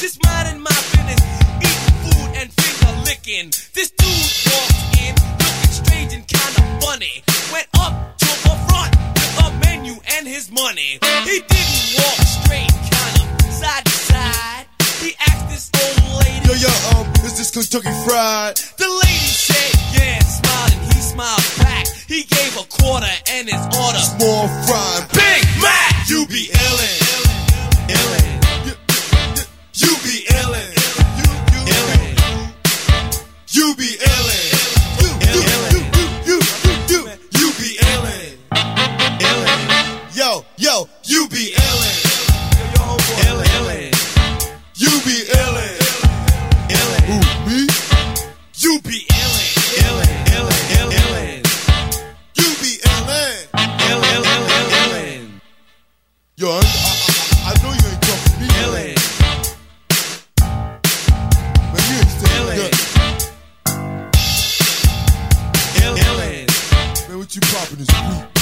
just minding my business, eating food and finger licking. This dude walked in, looking strange and kinda funny. Went up to the front with a menu and his money. He didn't walk straight, kinda side to side. He asked this old lady, Yo, yo, um, is this Kentucky Fried? the lady said, yeah, smiling. He smiled back. He gave a quarter and his order. More fried. Big Mac! You be illin'. dropping this beat.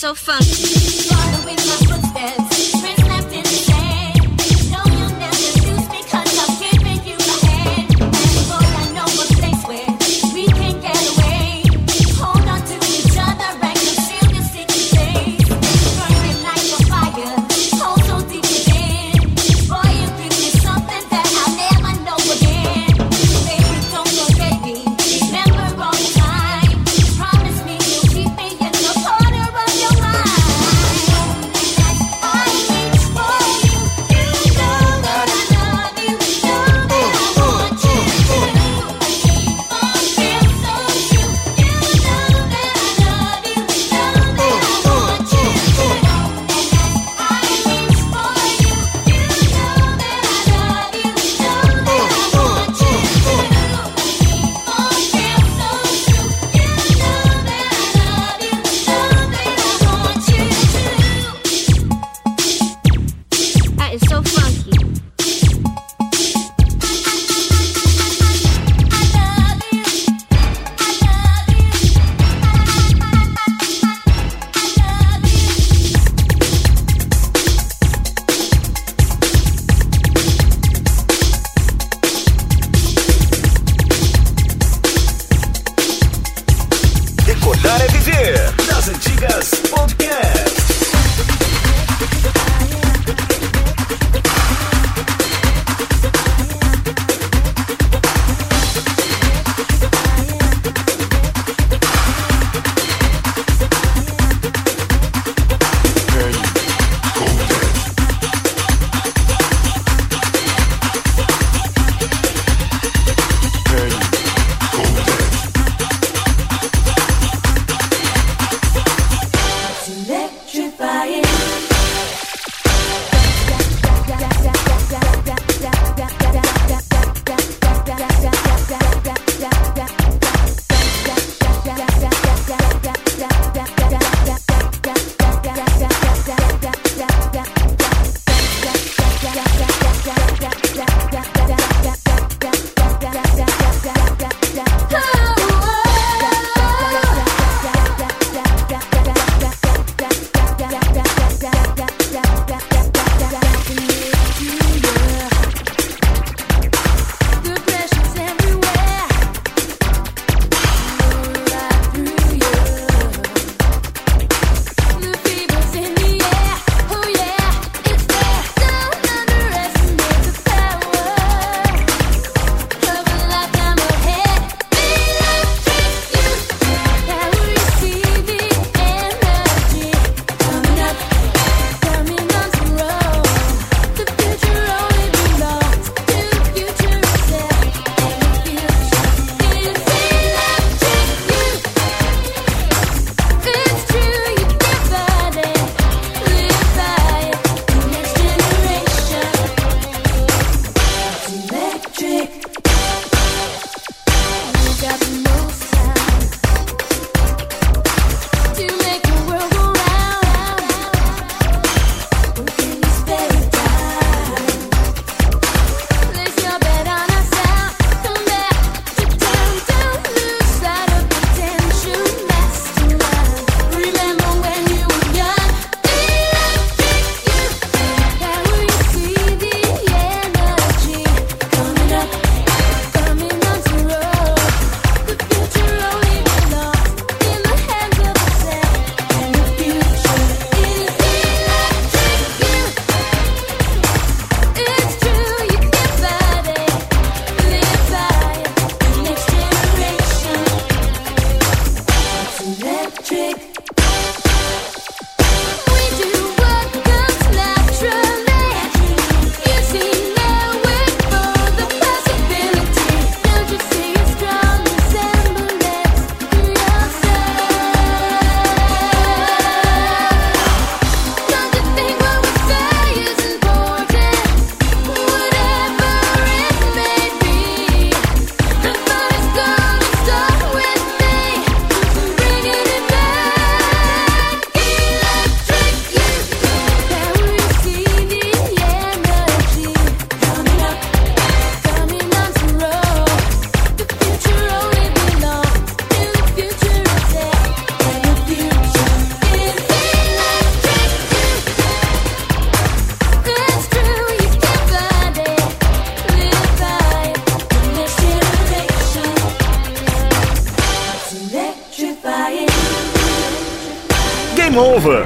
So funky.